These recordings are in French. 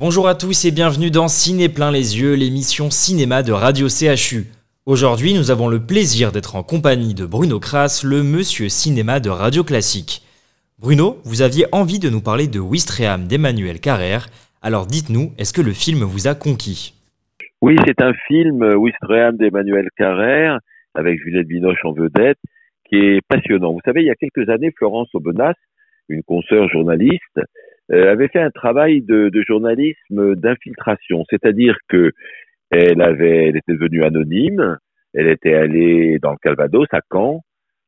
Bonjour à tous et bienvenue dans Ciné plein les yeux, l'émission cinéma de Radio CHU. Aujourd'hui, nous avons le plaisir d'être en compagnie de Bruno Kras, le monsieur cinéma de Radio Classique. Bruno, vous aviez envie de nous parler de Wistreham d'Emmanuel Carrère, alors dites-nous, est-ce que le film vous a conquis? Oui, c'est un film Wistreham d'Emmanuel Carrère, avec Juliette Binoche en vedette, qui est passionnant. Vous savez, il y a quelques années, Florence Aubenas, une consoeur journaliste, euh, avait fait un travail de, de journalisme d'infiltration, c'est-à-dire que elle avait, elle était devenue anonyme, elle était allée dans le Calvados, à Caen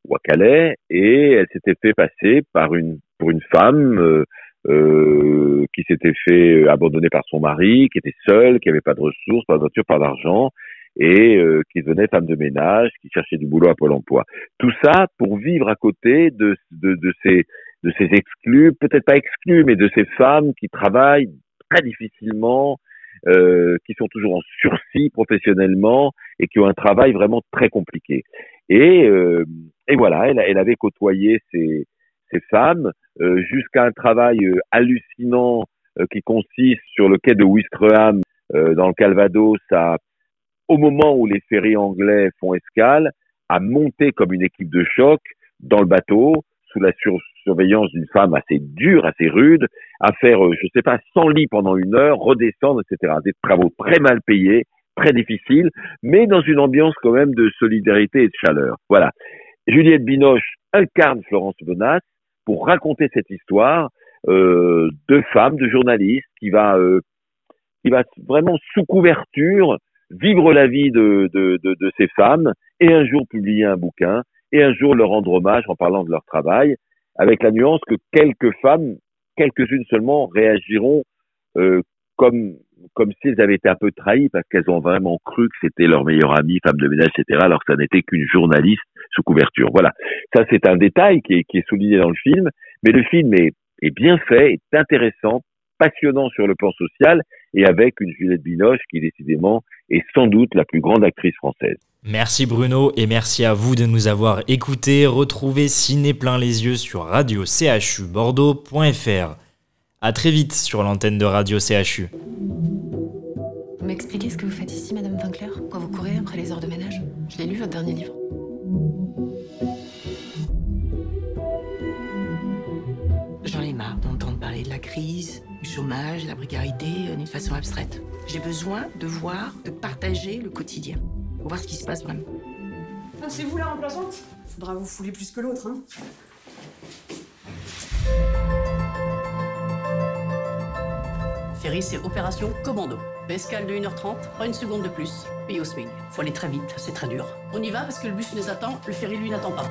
ou à Calais, et elle s'était fait passer par une pour une femme euh, euh, qui s'était fait abandonner par son mari, qui était seule, qui avait pas de ressources, pas de voiture, pas d'argent, et euh, qui devenait femme de ménage, qui cherchait du boulot à Pôle Emploi. Tout ça pour vivre à côté de, de, de ces de ces exclus, peut-être pas exclus, mais de ces femmes qui travaillent très difficilement, euh, qui sont toujours en sursis professionnellement et qui ont un travail vraiment très compliqué. Et, euh, et voilà, elle, elle, avait côtoyé ces, ces femmes euh, jusqu'à un travail euh, hallucinant euh, qui consiste sur le quai de Ouistreham euh, dans le Calvados à, au moment où les ferries anglais font escale, à monter comme une équipe de choc dans le bateau sous la sur surveillance d'une femme assez dure, assez rude, à faire, je sais pas, 100 lits pendant une heure, redescendre, etc. Des travaux très mal payés, très difficiles, mais dans une ambiance quand même de solidarité et de chaleur. Voilà. Juliette Binoche incarne Florence Bonas pour raconter cette histoire euh, de femme, de journaliste, qui va, euh, qui va vraiment sous couverture vivre la vie de, de ces femmes et un jour publier un bouquin et un jour leur rendre hommage en parlant de leur travail, avec la nuance que quelques femmes, quelques-unes seulement, réagiront euh, comme comme si elles avaient été un peu trahies parce qu'elles ont vraiment cru que c'était leur meilleure amie, femme de ménage, etc., alors que ça n'était qu'une journaliste sous couverture. Voilà. Ça, c'est un détail qui est, qui est souligné dans le film, mais le film est, est bien fait, est intéressant, passionnant sur le plan social et avec une Juliette Binoche qui, décidément, est sans doute la plus grande actrice française. Merci Bruno et merci à vous de nous avoir écoutés. Retrouvez Ciné plein les yeux sur radio CHU Bordeaux.fr. À très vite sur l'antenne de Radio CHU. Vous m'expliquez ce que vous faites ici, Madame Winkler Quand vous courez après les heures de ménage? Je l'ai lu, votre dernier livre. Crise, du chômage, de la précarité euh, d'une façon abstraite. J'ai besoin de voir, de partager le quotidien. Pour voir ce qui se passe vraiment. Ah, c'est vous la remplaçante? Faudra vous fouler plus que l'autre, hein. Ferry, c'est opération commando. Escale de 1h30, pas une seconde de plus. Puis au swing. Faut aller très vite, c'est très dur. On y va parce que le bus nous attend, le ferry lui n'attend pas.